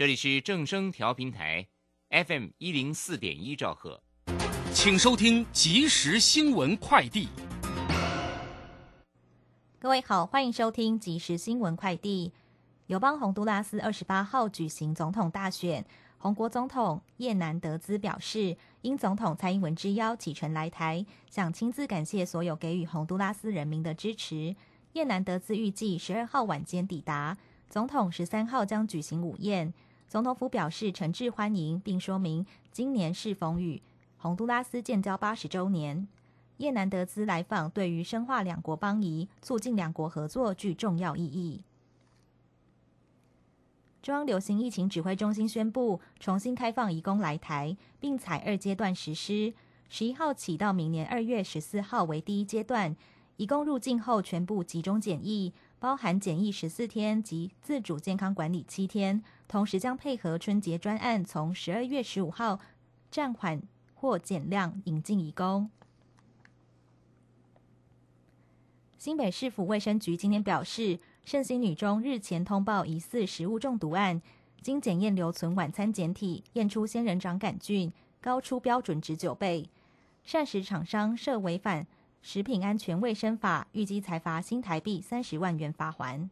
这里是正声调频台，FM 一零四点一兆赫，请收听即时新闻快递。各位好，欢迎收听即时新闻快递。友邦洪都拉斯二十八号举行总统大选，洪国总统叶南德兹表示，因总统蔡英文之邀启程来台，想亲自感谢所有给予洪都拉斯人民的支持。叶南德兹预计十二号晚间抵达，总统十三号将举行午宴。总统府表示诚挚欢迎，并说明今年是逢与洪都拉斯建交八十周年。叶南德兹来访对于深化两国邦谊、促进两国合作具重要意义。中央流行疫情指挥中心宣布，重新开放移工来台，并采二阶段实施。十一号起到明年二月十四号为第一阶段，移工入境后全部集中检疫，包含检疫十四天及自主健康管理七天。同时将配合春节专案，从十二月十五号暂缓或减量引进移工。新北市府卫生局今天表示。圣心女中日前通报疑似食物中毒案，经检验留存晚餐检体，验出仙人掌杆菌高出标准值九倍。膳食厂商涉违反食品安全卫生法，预计裁罚新台币三十万元罚还。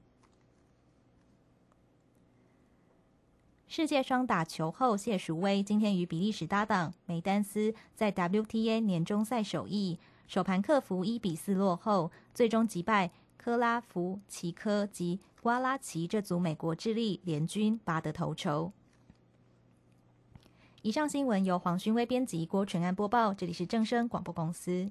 世界双打球后谢淑薇今天与比利时搭档梅丹斯在 WTA 年终赛首役，首盘克服一比四落后，最终击败。科拉夫奇科及瓜拉奇这组美国智利联军拔得头筹。以上新闻由黄勋威编辑，郭纯安播报。这里是正声广播公司。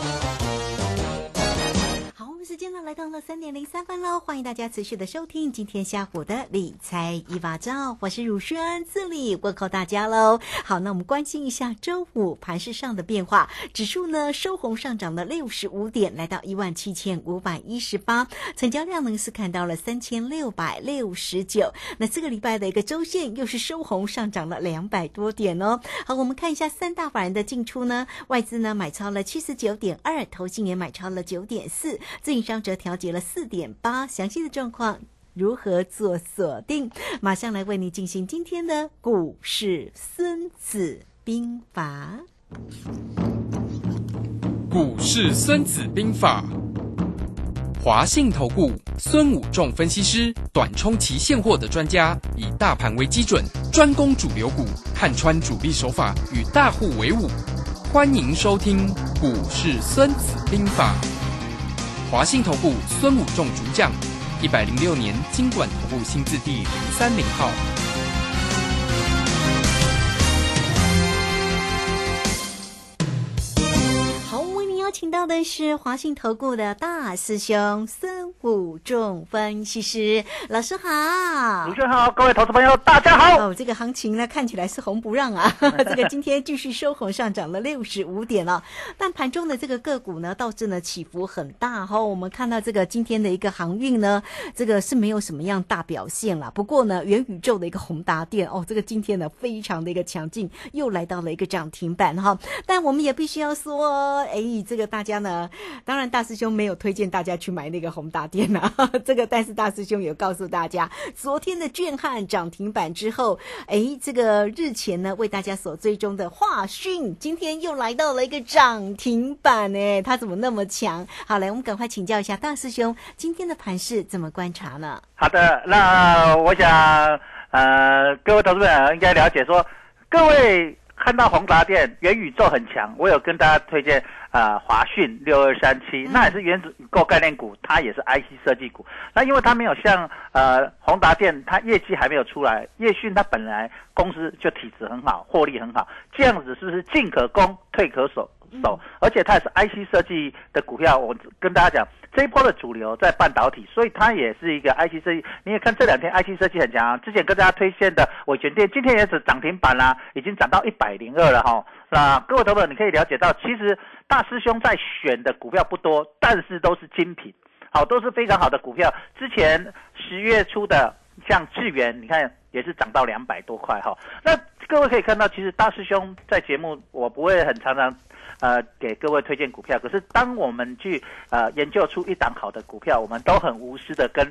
来到了三点零三分喽，欢迎大家持续的收听今天下午的理财一把照，我是汝轩，这里问候大家喽。好，那我们关心一下周五盘市上的变化，指数呢收红上涨了六十五点，来到一万七千五百一十八，成交量呢是看到了三千六百六十九。那这个礼拜的一个周线又是收红上涨了两百多点哦。好，我们看一下三大法人的进出呢，外资呢买超了七十九点二，投信也买超了九点四，自营。商则调节了四点八，详细的状况如何做锁定？马上来为你进行今天的股市孙子兵法。股市孙子兵法，华信投顾孙武仲分析师，短冲期现货的专家，以大盘为基准，专攻主流股，看穿主力手法，与大户为伍。欢迎收听股市孙子兵法。华信投顾孙武仲主讲，一百零六年经管投顾新字第零三零号。请到的是华信投顾的大师兄孙武仲分析师老师好，主持人好，各位投资朋友大家好。哦，这个行情呢看起来是红不让啊，这个今天继续收红上涨了六十五点了，但盘中的这个个股呢倒是呢起伏很大哈、我们看到这个今天的一个航运呢，这个是没有什么样大表现啦。不过呢，元宇宙的一个宏达电哦，这个今天呢非常的一个强劲，又来到了一个涨停板哈。但我们也必须要说，哎，这个大家呢，当然大师兄没有推荐大家去买那个宏达电啊，这个但是大师兄有告诉大家，昨天的卷汉涨停板之后，哎，这个日前呢为大家所追踪的华讯，今天又来到了一个涨停板哎，它怎么那么强？好，来我们赶快请教一下大师兄，今天的盘势怎么观察呢？好的，那我想，呃，各位投资者应该了解说，各位看到宏达电元宇宙很强，我有跟大家推荐啊，华讯六二三七，那也是元宇宙概念股，它也是 IC 设计股。那因为它没有像呃宏达电，它业绩还没有出来，叶讯它本来公司就体质很好，获利很好，这样子是不是进可攻，退可守？守，而且它也是 IC 设计的股票。我跟大家讲，这一波的主流在半导体，所以它也是一个 IC 设计。你也看这两天 IC 设计很强，之前跟大家推荐的伟全电，今天也是涨停板啦，已经涨到一百零二了哈。那各位投资者，你可以了解到，其实大师兄在选的股票不多，但是都是精品，好，都是非常好的股票。之前十月初的像智源，你看也是涨到两百多块哈。那各位可以看到，其实大师兄在节目我不会很常常。呃，给各位推荐股票，可是当我们去呃研究出一档好的股票，我们都很无私的跟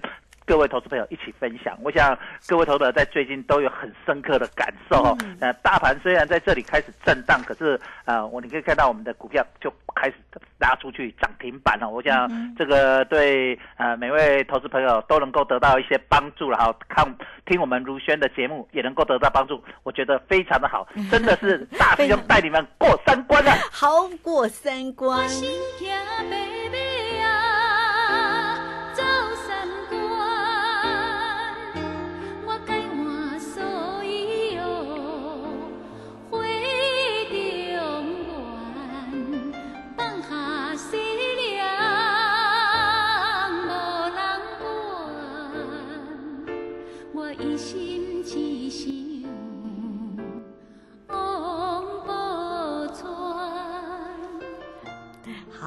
各位投资朋友一起分享。我想各位投资者在最近都有很深刻的感受哦。呃，大盘虽然在这里开始震荡，可是呃，我你可以看到我们的股票就开始拉出去涨停板了。我想这个对呃每位投资朋友都能够得到一些帮助了哈。看听我们如轩的节目也能够得到帮助，我觉得非常的好，真的是 大师兄带你们过三关了。好过三关。一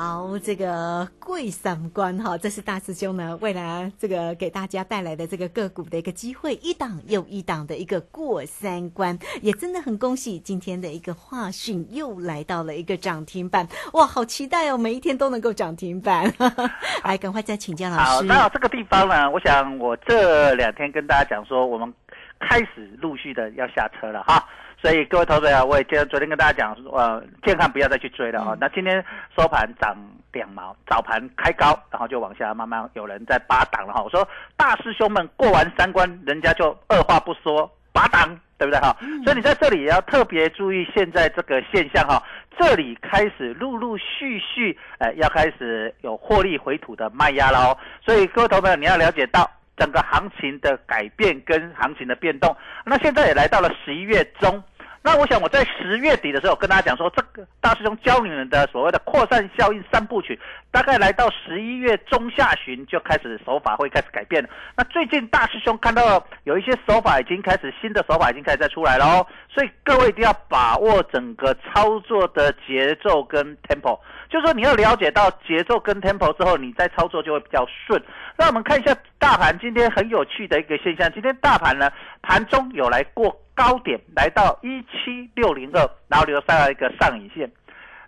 好，这个贵三关哈，这是大师兄呢未来这个给大家带来的这个个股的一个机会，一档又一档的一个过三关，也真的很恭喜今天的一个华讯又来到了一个涨停板，哇，好期待哦，每一天都能够涨停板。来，赶快再请教老师好，师。那这个地方呢，我想我这两天跟大家讲说，我们开始陆续的要下车了哈。所以各位投资者，我也今昨天跟大家讲，呃，健康不要再去追了啊。那今天收盘涨两毛，早盘开高，然后就往下慢慢有人在拔档了哈。我说大师兄们过完三关，人家就二话不说拔档，对不对哈？所以你在这里也要特别注意现在这个现象哈。这里开始陆陆续续，呃，要开始有获利回吐的卖压喽。所以各位投资者，你要了解到。整个行情的改变跟行情的变动，那现在也来到了十一月中。那我想我在十月底的时候跟大家讲说，这个大师兄教你们的所谓的扩散效应三部曲，大概来到十一月中下旬就开始手法会开始改变了。那最近大师兄看到有一些手法已经开始，新的手法已经开始在出来了哦。所以各位一定要把握整个操作的节奏跟 tempo，就是说你要了解到节奏跟 tempo 之后，你在操作就会比较顺。那我们看一下大盘今天很有趣的一个现象，今天大盘呢盘中有来过高点，来到一七六零二，然后留下了一个上影线。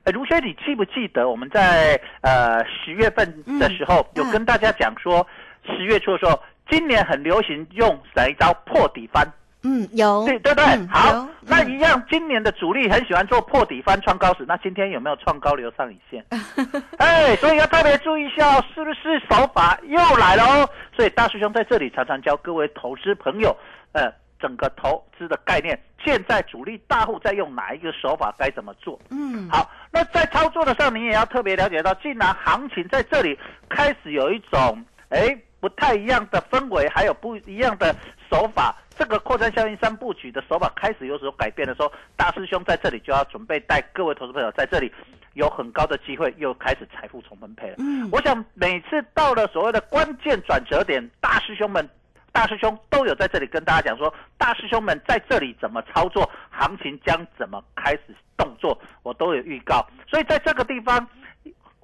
呃，如轩，你记不记得我们在呃十月份的时候有跟大家讲说，十月初的时候，今年很流行用哪一招破底翻？嗯，有对对不对？嗯好有，那一样，今年的主力很喜欢做破底翻创高时，那今天有没有创高留上影线？哎，所以要特别注意一下哦，是不是手法又来了哦？所以大师兄在这里常常教各位投资朋友，呃，整个投资的概念，现在主力大户在用哪一个手法，该怎么做？嗯，好，那在操作的上，你也要特别了解到，既然行情在这里开始有一种哎不太一样的氛围，还有不一样的手法，这个扩散效应三部曲的手法开始有所改变的时候，大师兄在这里就要准备带各位投资朋友在这里有很高的机会又开始财富重分配了。嗯我想每次到了所谓的关键转折点，大师兄们。大师兄都有在这里跟大家讲说，大师兄们在这里怎么操作，行情将怎么开始动作，我都有预告。所以在这个地方，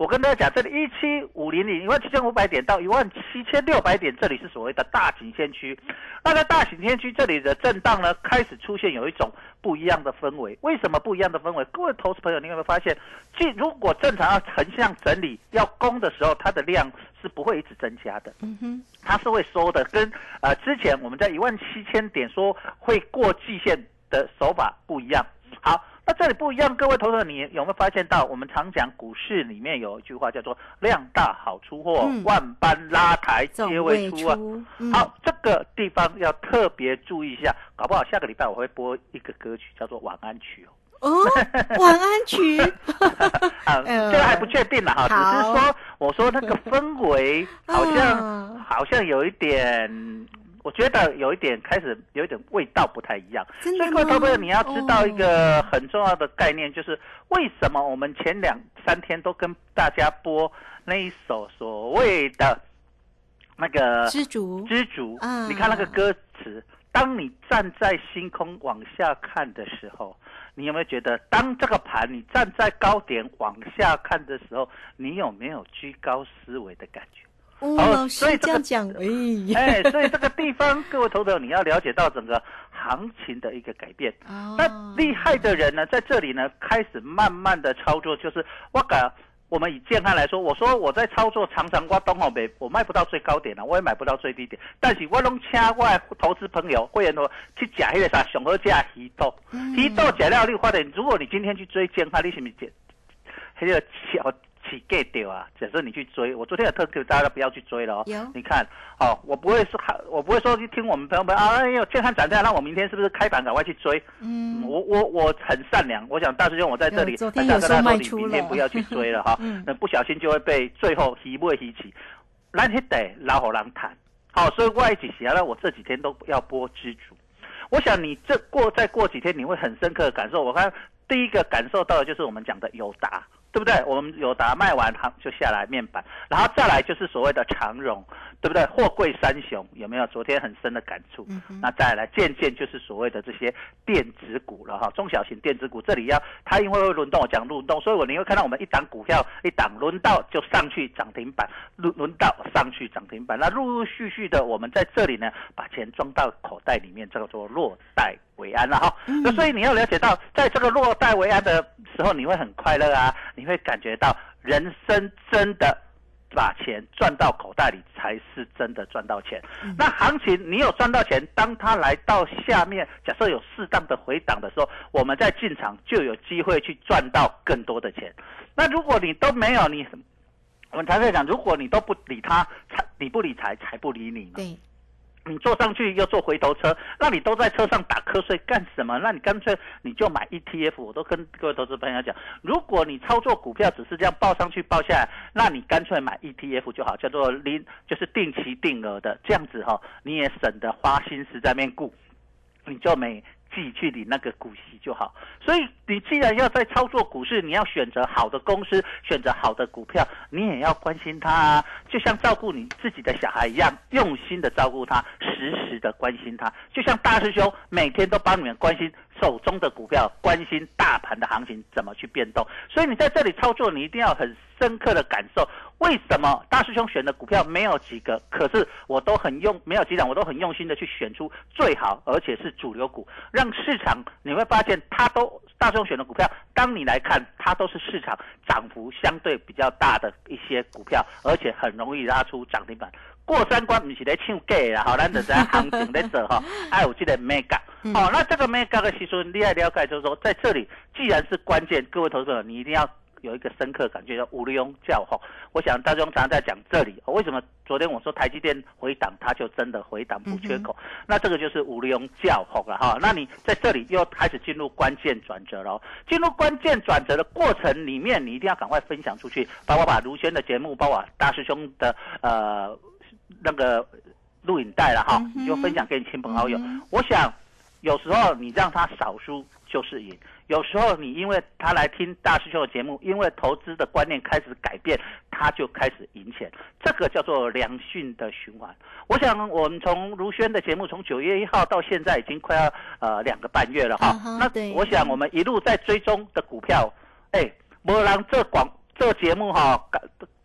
我跟大家讲，这里一七五零零一万七千五百点到一万七千六百点，这里是所谓的大型先区。那在大型先区这里的震荡呢，开始出现有一种不一样的氛围。为什么不一样的氛围？各位投资朋友，你有没有发现，即如果正常要横向整理要攻的时候，它的量是不会一直增加的。嗯哼，它是会收的，跟呃之前我们在一万七千点说会过季线的手法不一样。好，那这里不一样，各位投资者，你有没有发现到？我们常讲股市里面有一句话叫做“量大好出货，嗯万般拉抬皆未未出”啊。出，嗯好，这个地方要特别注意一下，搞不好下个礼拜我会播一个歌曲，叫做《晚安曲》哦。哦，晚安曲，啊，呃 这个还不确定了哈，只是好说我说那个氛围好像、嗯好像有一点，我觉得有一点开始有一点味道不太一样。所以各位投资者，你要知道一个很重要的概念，就是为什么我们前两三天都跟大家播那一首所谓的那个知足，知足啊，你看那个歌词，当你站在星空往下看的时候，你有没有觉得，当这个盘你站在高点往下看的时候，你有没有居高思维的感觉？哦，好老师所以这样讲，哎，哎，所以这个地方，各位投资者，你要了解到整个行情的一个改变。哦那厉害的人呢，在这里呢，开始慢慢的操作，就是我感。我们以健康来说，我说我在操作常常挂东后北，我卖不到最高点了，我也买不到最低点，但是我拢请我的投资朋友会员说去吃那个啥上好价鱼豆，鱼豆吃了你发现，如果你今天去追健康，你是不是捡那个小起 get 掉啊？假设你去追，我昨天有特 Q 大家不要去追了哦。有你看，哦，我不会说，我不会说去听我们朋友们啊，哎呦，健康涨价，那我明天是不是开盘赶快去追？嗯，我我我很善良，我想大师兄我在这里，有昨天还是要跟他说你有说卖出了明天不要去追了哈 嗯，那不小心就会被最后一不一起，咱迄得老好人谈，好，所以外一起写了，我这几天都要播知足。我想你这过再过几天，你会很深刻的感受。我看第一个感受到的就是我们讲的友达，对不对？我们有达卖完它就下来面板，然后再来就是所谓的长荣，对不对？货柜三雄有没有？昨天很深的感触。嗯那再来渐渐就是所谓的这些电子股了哈，中小型电子股这里要它因为会轮动，我讲轮动，所以我你会看到我们一档股票一档轮到就上去涨停板，轮轮到上去涨停板，那陆陆续续的我们在这里呢把钱装到口袋里面，叫做落袋为安了哈。那所以你要了解到，在这个落袋为安的时候，你会很快乐啊，你会感觉到人生真的。把钱赚到口袋里才是真的赚到钱。那行情你有赚到钱，当它来到下面，假设有适当的回档的时候，我们再进场就有机会去赚到更多的钱。那如果你都没有，你我们才会讲，如果你都不理他，财你不理财，财不理你嘛。对，你坐上去又坐回头车，那你都在车上打瞌睡干什么？那你干脆你就买 ETF。我都跟各位投资朋友讲，如果你操作股票只是这样报上去报下来，那你干脆买 ETF 就好，叫做零就是定期定额的，这样子哈、你也省得花心思在面顾，你就每自己去领那个股息就好。所以你既然要在操作股市，你要选择好的公司，选择好的股票，你也要关心它啊，就像照顾你自己的小孩一样，用心的照顾它，时时的关心他。就像大师兄每天都帮你们关心手中的股票，关心大盘的行情怎么去变动。所以你在这里操作，你一定要很深刻的感受，为什么大师兄选的股票没有几个，可是我都很用，没有几档，我都很用心的去选出最好，而且是主流股，让市场你会发现它都大师兄选的股票，当你来看，它都是市场涨幅相对比较大的一些股票，而且很容易拉出涨停板。过三关不是在唱假啦，吼，咱就在行情在做哈，还有这个 mega，哦，那这个 mega 的其实你要了解，就是说在这里既然是关键，各位投资者你一定要有一个深刻感觉，叫无利用教吼。我想大家常常在讲这里，为什么昨天我说台积电回档，它就真的回档补缺口，那这个就是无利用教吼了哈。那你在这里又开始进入关键转折了，进入关键转折的过程里面，你一定要赶快分享出去，包括把卢轩的节目，包括大师兄的呃那个录影带了哈，你就分享给你亲朋好友。我想有时候你让他少输就是赢，有时候你因为他来听大师兄的节目，因为投资的观念开始改变，他就开始赢钱，这个叫做良性的循环。我想我们从如轩的节目从九月一号到现在已经快要呃两个半月了哈。那我想我们一路在追踪的股票，哎，没人这广这节目哈，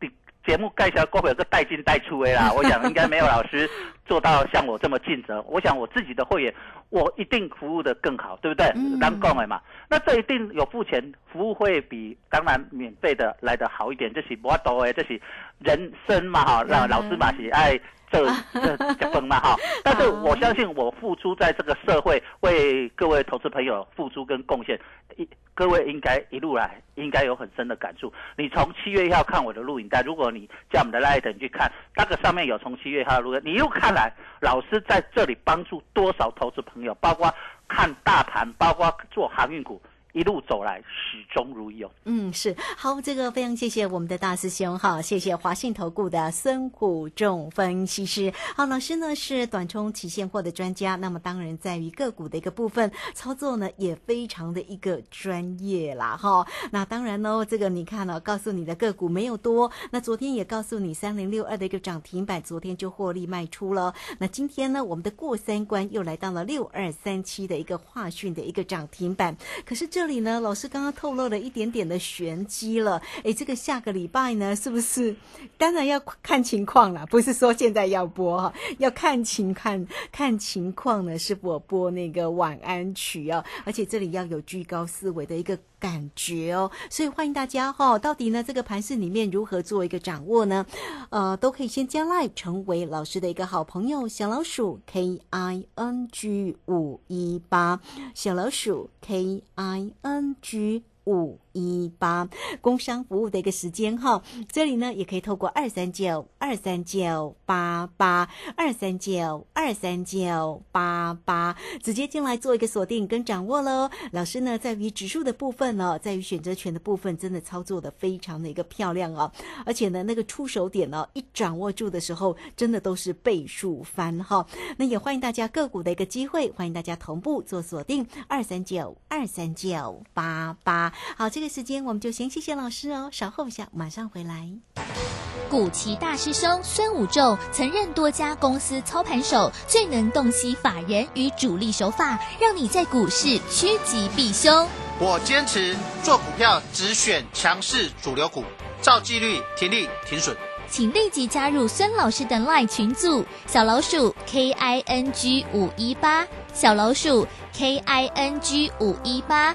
第节目盖下过会有个带进带出的啦，我想应该没有老师做到像我这么尽责。我想我自己的会员，我一定服务的更好，对不对嗯？当供的嘛，那这一定有付钱，服务会比当然免费的来的好一点，这是不多的，这是人生嘛哈，让老师嘛是爱。这 这这分嘛哈，但是我相信我付出在这个社会，为各位投资朋友付出跟贡献，一各位应该一路来应该有很深的感触。你从七月一号看我的录影带，如果你叫我们的 Light 你去看，那个上面有从七月一号的录影，你一路看来，老师在这里帮助多少投资朋友，包括看大盘，包括做航运股，一路走来始终如一哦。嗯，是好，这个非常谢谢我们的大师兄哈，谢谢华信投顾的孙虎仲分析师。好，老师呢是短冲期现货的专家，那么当然在于个股的一个部分操作呢也非常的一个专业啦哈。那当然呢，这个你看了、告诉你的个股没有多，那昨天也告诉你三零六二的一个涨停板，昨天就获利卖出了。那今天呢，我们的过三关又来到了六二三七的一个华讯的一个涨停板，可是这这里呢，老师刚刚透露了一点点的玄机了。哎，这个下个礼拜呢，是不是？当然要看情况啦，不是说现在要播哈，要看情看看情况呢，是否播那个晚安曲啊。而且这里要有居高思维的一个感觉哦，所以欢迎大家哈、到底呢这个盘市里面如何做一个掌握呢？呃，都可以先加 Live 成为老师的一个好朋友，小老鼠 K I N G 五一八，小老鼠 K I N G。五一八工商服务的一个时间哈，这里呢也可以透过二三九二三九八八二三九二三九八八直接进来做一个锁定跟掌握喽。老师呢在于指数的部分呢、在于选择权的部分，真的操作的非常的一个漂亮哦，而且呢那个出手点呢一掌握住的时候，真的都是倍数翻哈。那也欢迎大家个股的一个机会，欢迎大家同步做锁定二三九二三九八八。好，这个时间我们就先谢谢老师哦，稍后一下马上回来。古奇大师兄孙武仲曾任多家公司操盘手，最能洞悉法人与主力手法，让你在股市趋吉避凶。我坚持做股票只选强势主流股，照纪律停利停损。请立即加入孙老师的 LINE 群组，小老鼠 K I N G 五一八，小老鼠 K I N G 五一八，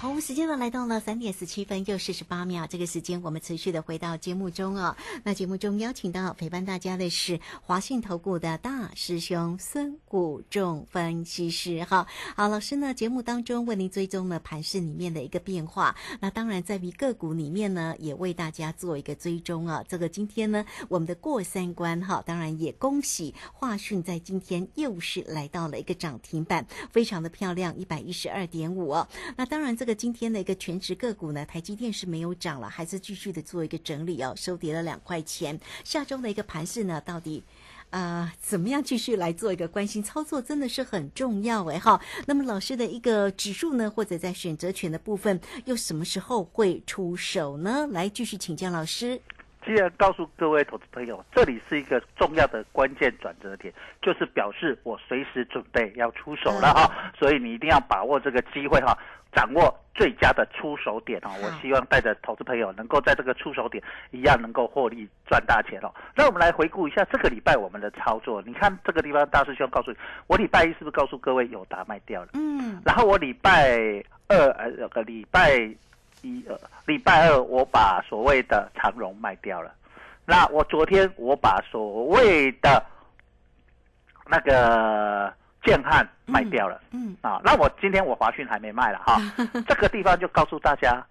好，时间呢来到了三点十七分又四十八秒，这个时间我们持续的回到节目中啊、那节目中邀请到陪伴大家的是华信投顾的大师兄孙谷仲分析师哈。好，老师呢节目当中为您追踪了盘市里面的一个变化，那当然在于个股里面呢也为大家做一个追踪啊。这个今天呢我们的过三关哈，当然也恭喜华讯在今天又是来到了一个涨停板，非常的漂亮，一百一十二点五哦。那当然，这个今天的一个全职个股呢，台积电是没有涨了，还是继续的做一个整理哦，收跌了两块钱。下周的一个盘势呢，到底？啊，怎么样继续来做一个关心操作，真的是很重要哎哈。那么老师的一个指数呢，或者在选择权的部分，又什么时候会出手呢？来继续请教老师。既然告诉各位投资朋友，这里是一个重要的关键转折点，就是表示我随时准备要出手了哈，所以你一定要把握这个机会哈，掌握最佳的出手点哈。我希望带着投资朋友能够在这个出手点一样能够获利赚大钱哦。那我们来回顾一下这个礼拜我们的操作，你看这个地方大师兄告诉你，我礼拜一是不是告诉各位友达卖掉了？嗯，然后我礼拜二呃有个礼拜一二礼拜二我把所谓的长荣卖掉了，那我昨天我把所谓的那个建汉卖掉了，嗯啊，那我今天我华讯还没卖了哈，这个地方就告诉大家，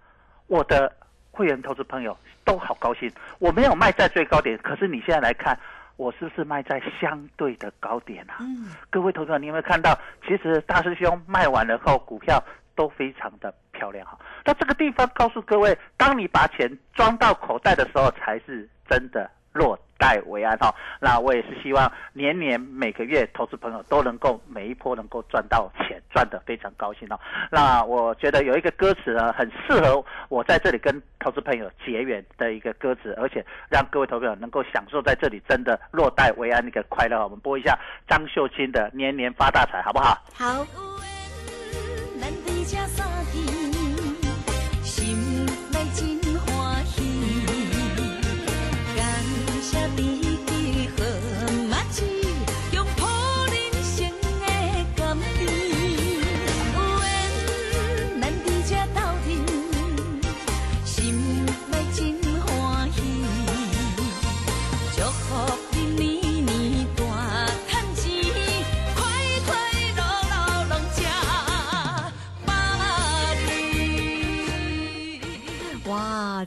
我的会员投资朋友都好高兴，我没有卖在最高点，可是你现在来看。我是不是卖在相对的高点啊？嗯，各位投资者，你有没有看到？其实大师兄卖完了后，股票都非常的漂亮哈。那这个地方告诉各位，当你把钱装到口袋的时候，才是真的落袋为安哈。那我也是希望年年每个月投资朋友都能够每一波能够赚到钱，赚得非常高兴哦。那我觉得有一个歌词呢，很适合我在这里跟投资朋友结缘的一个歌词，而且让各位投资朋友能够享受在这里真的落袋为安的一个快乐。我们播一下张秀清的《年年发大财》，好不好？好。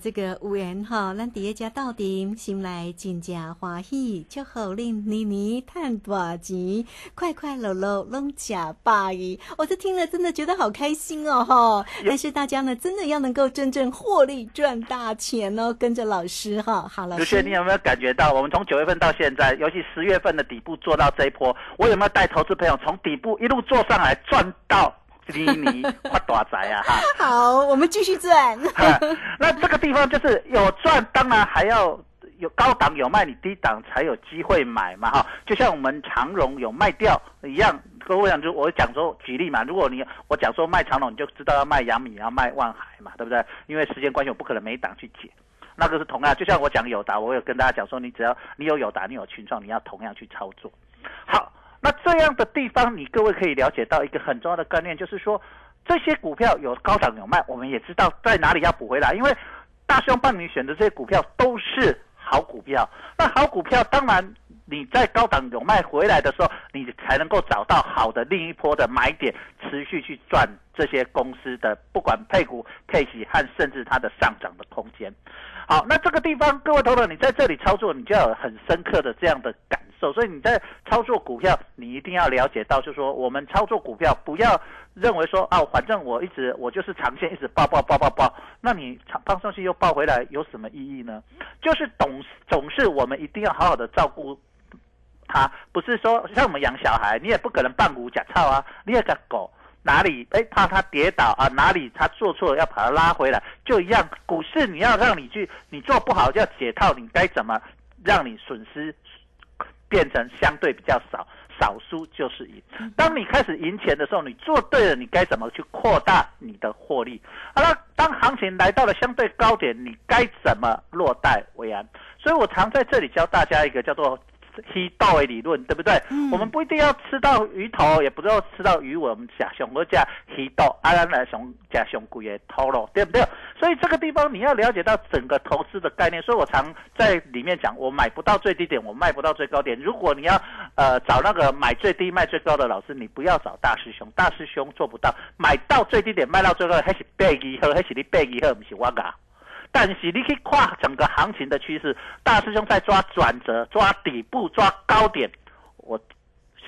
这个有缘哈，咱第一家到底心内真正欢喜，祝福恁年年赚大钱，快快乐乐拢吃百亿。我这听了真的觉得好开心哦哈！但是大家呢，真的要能够真正获利赚大钱哦，跟着老师哈。好，了刘轩，师你，有没有感觉到，我们从九月份到现在，尤其十月份的底部做到这一波，我有没有带投资朋友从底部一路做上来，赚到厘米发大财啊哈？好，我们继续赚。那这个地方就是有赚，当然还要有高档有卖，你低档才有机会买嘛哈。就像我们长荣有卖掉一样，各位讲就我讲说举例嘛，如果你我讲说卖长荣，你就知道要卖阳米，要卖万海嘛，对不对？因为时间关系，我不可能每一档去解。那个是同样，就像我讲友达，我有跟大家讲说，你只要你有友达，你有群创，你要同样去操作。好，那这样的地方，你各位可以了解到一个很重要的概念，就是说这些股票有高档有卖，我们也知道在哪里要补回来，因为大兄帮你选的这些股票都是好股票。那好股票，当然你在高档有卖回来的时候，你才能够找到好的另一波的买点，持续去赚这些公司的不管配股、配息和甚至它的上涨的空间。好，那这个地方，各位投资，你在这里操作，你就要有很深刻的这样的感所以你在操作股票，你一定要了解到，就是说我们操作股票，不要认为说啊，反正我一直我就是长线一直报报报报报，那你长放上去又报回来，有什么意义呢？就是总总是我们一定要好好的照顾它，不是说像我们养小孩，你也不可能半股假操啊，你也个狗。哪里哎怕它跌倒啊？哪里它做错了要把它拉回来，就一样。股市你要让你去，你做不好就要解套，你该怎么让你损失变成相对比较少，少输就是赢。当你开始赢钱的时候，你做对了，你该怎么去扩大你的获利？好了，当行情来到了相对高点，你该怎么落袋为安？所以我常在这里教大家一个叫做。黑豆的理论对不对？嗯我们不一定要吃到鱼头，也不要吃到鱼尾，我们假熊我加黑豆，阿拉来熊加熊贵的头咯，对不对？所以这个地方你要了解到整个投资的概念。所以我常在里面讲，我买不到最低点，我卖不到最高点。如果你要呃找那个买最低卖最高的老师，你不要找大师兄，大师兄做不到买到最低点卖到最高，还是背一好，还是你背一好，不是我噶。但是你可以跨整个行情的趋势，大师兄在抓转折、抓底部、抓高点，我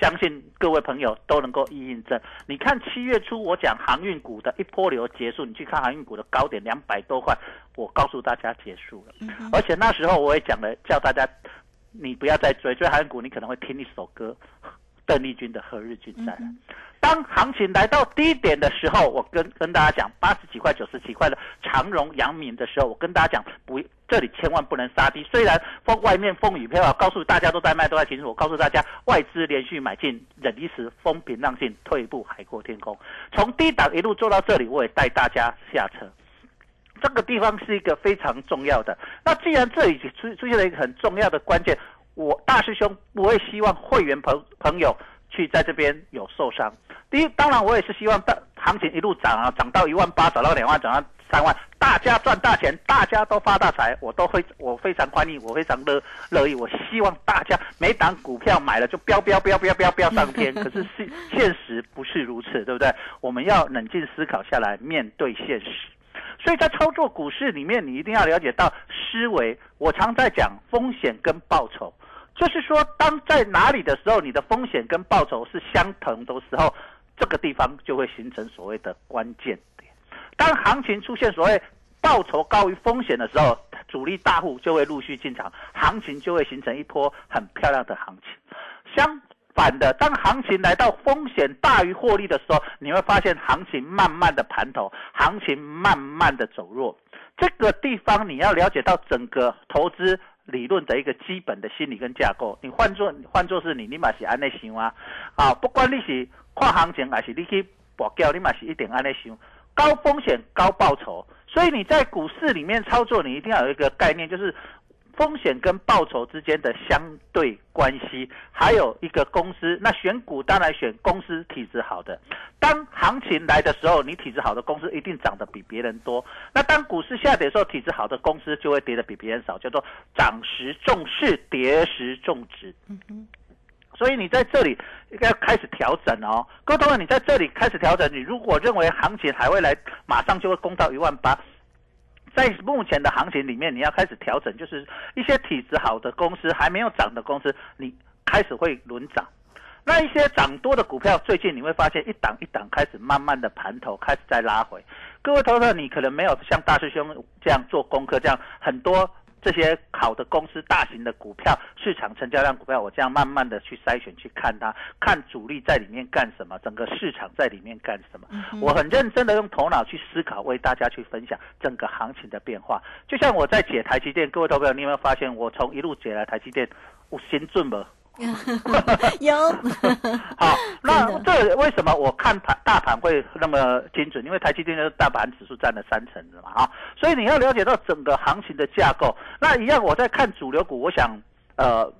相信各位朋友都能够一印证。你看七月初我讲航运股的一波流结束，你去看航运股的高点两百多块，我告诉大家结束了。而且那时候我也讲了，叫大家你不要再追追航运股，你可能会听一首歌，邓丽君的《何日君再来》。当行情来到低点的时候，我跟跟大家讲，八十几块、九十几块的长荣、阳明的时候，我跟大家讲，不，这里千万不能杀低。虽然风外面风雨飘摇，告诉大家都在卖，都在停止。我告诉大家，外资连续买进，忍一时风平浪静，退一步海阔天空。从低档一路做到这里，我也带大家下车。这个地方是一个非常重要的。那既然这里出出现了一个很重要的关键，我大师兄不会希望会员朋朋友去在这边有受伤。第一，当然我也是希望大行情一路涨啊，涨到一万八，涨到两万，涨到三万，大家赚大钱，大家都发大财，我都会我非常欢迎，我非常乐乐意。我希望大家每档股票买了就飙飙飙飙飙飙上天，可是现现实不是如此，对不对？我们要冷静思考下来，面对现实。所以在操作股市里面，你一定要了解到思维。我常在讲风险跟报酬，就是说，当在哪里的时候，你的风险跟报酬是相同的时候，这个地方就会形成所谓的关键点。当行情出现所谓报酬高于风险的时候，主力大户就会陆续进场，行情就会形成一波很漂亮的行情。相反的，当行情来到风险大于获利的时候，你会发现行情慢慢的盘头，行情慢慢的走弱。这个地方你要了解到整个投资理论的一个基本的心理跟架构。你换做换做是你，你嘛是安内想啊，啊，不管你是跨行情还是你去博叫，你嘛是一定安内想，高风险高报酬。所以你在股市里面操作，你一定要有一个概念，就是风险跟报酬之间的相对关系，还有一个公司。那选股当然选公司体质好的。当行情来的时候，你体质好的公司一定涨得比别人多。那当股市下跌的时候，体质好的公司就会跌得比别人少，叫做涨时重视，跌时重值。嗯所以你在这里应该开始调整哦，各位同学，你在这里开始调整。你如果认为行情还会来，马上就会攻到一万八，在目前的行情里面，你要开始调整，就是一些体质好的公司还没有涨的公司，你开始会轮涨。那一些涨多的股票，最近你会发现一档一档开始慢慢的盘头，开始在拉回。各位投资者，你可能没有像大师兄这样做功课，这样很多。这些好的公司、大型的股票、市场成交量股票，我这样慢慢的去筛选、去看它，看主力在里面干什么，整个市场在里面干什么。我很认真的用头脑去思考，为大家去分享整个行情的变化。就像我在解台积电，各位投资者，你有没有发现，我从一路解来台积电，我先准不？有 好，那这为什么我看盘大盘会那么精准？因为台积电的大盘指数占了三成的嘛，啊，所以你要了解到整个行情的架构。那一样，我在看主流股，我想，呃，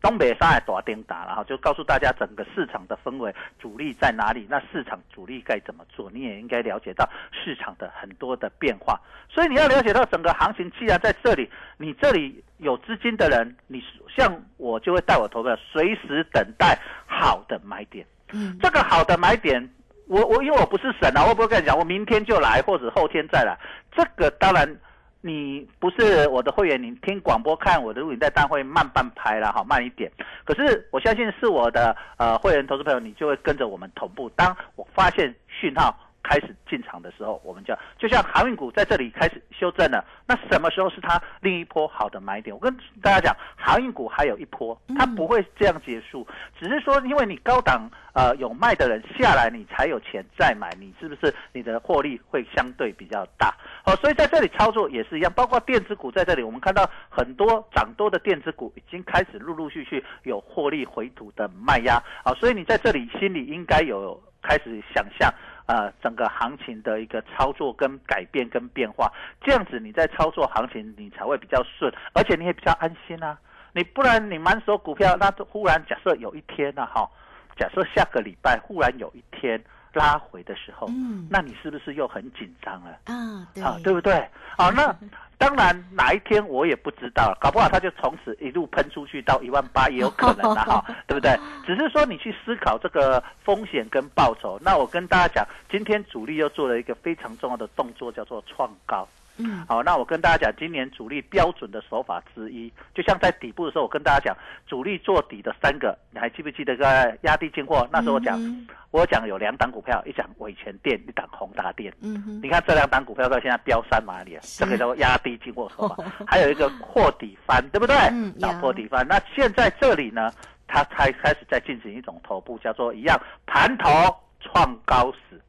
东北上海大丁打了哈，就告诉大家整个市场的氛围，主力在哪里？那市场主力该怎么做？你也应该了解到市场的很多的变化。所以你要了解到整个行情，既然在这里，你这里有资金的人，你像我就会带我投票，随时等待好的买点。嗯，这个好的买点，我我因为我不是神啊，我不会跟你讲，我明天就来或者后天再来。这个当然。你不是我的会员，你听广播看我的录影带，当然会慢半拍了好，慢一点。可是我相信是我的呃会员投资朋友，你就会跟着我们同步。当我发现讯号开始进场的时候，我们叫就像航运股在这里开始修正了。那什么时候是它另一波好的买点？我跟大家讲，航运股还有一波，它不会这样结束，只是说因为你高档呃有卖的人下来，你才有钱再买，你是不是你的获利会相对比较大？好，所以在这里操作也是一样，包括电子股在这里，我们看到很多涨多的电子股已经开始陆陆续续有获利回吐的卖压。好，所以你在这里心里应该有开始想象，呃，整个行情的一个操作跟改变跟变化，这样子你在操作行情你才会比较顺，而且你也比较安心啊。你不然你满手股票，那忽然假设有一天呢，哈，假设下个礼拜忽然有一天。拉回的时候，嗯那你是不是又很紧张了？啊，对啊，对不对？好，那当然哪一天我也不知道，搞不好它就从此一路喷出去到一万八也有可能的哈，对不对？只是说你去思考这个风险跟报酬。那我跟大家讲，今天主力又做了一个非常重要的动作，叫做创高。嗯，好，那我跟大家讲，今年主力标准的手法之一，就像在底部的时候，我跟大家讲，主力做底的三个，你还记不记得在压低进货？那时候我讲，嗯我讲有两档股票，一档伟全电，一档宏达店。嗯哼，你看这两档股票到现在飙三马里啊，这个叫做压低进货手法，还有一个破底翻，对不对？嗯啊，有破底翻。那现在这里呢，它才开始在进行一种头部，叫做一样盘头创高时。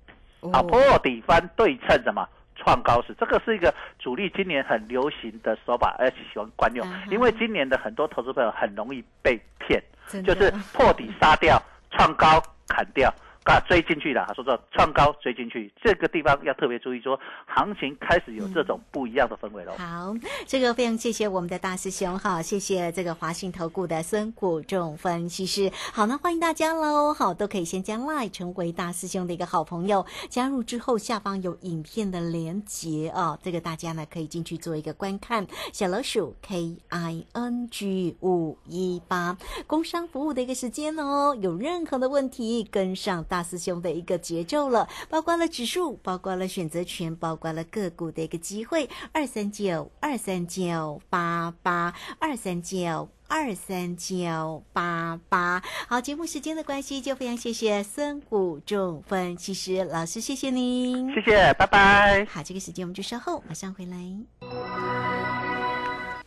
啊，哦破底翻对称什么？创高时，这个是一个主力今年很流行的手法，而且喜欢惯用。因为今年的很多投资朋友很容易被骗，就是破底杀掉，创高砍掉。啊，追进去了，说说创高追进去，这个地方要特别注意说，行情开始有这种不一样的氛围喽。好，这个非常谢谢我们的大师兄哈，谢谢这个华信投顾的孙谷仲分析师。好，那欢迎大家喽，好，都可以先加 Line 成为大师兄的一个好朋友，加入之后下方有影片的连结啊，这个大家呢可以进去做一个观看。小老鼠 K I N G 五一八，工商服务的一个时间哦，有任何的问题跟上大师兄的一个节奏了，包括了指数，包括了选择权，包括了个股的一个机会，二三九二三九八八二三九。二三九八八。好，节目时间的关系，就非常谢谢孙谷仲分析师老师，谢谢您，谢谢，拜拜。好，这个时间我们就稍后马上回来。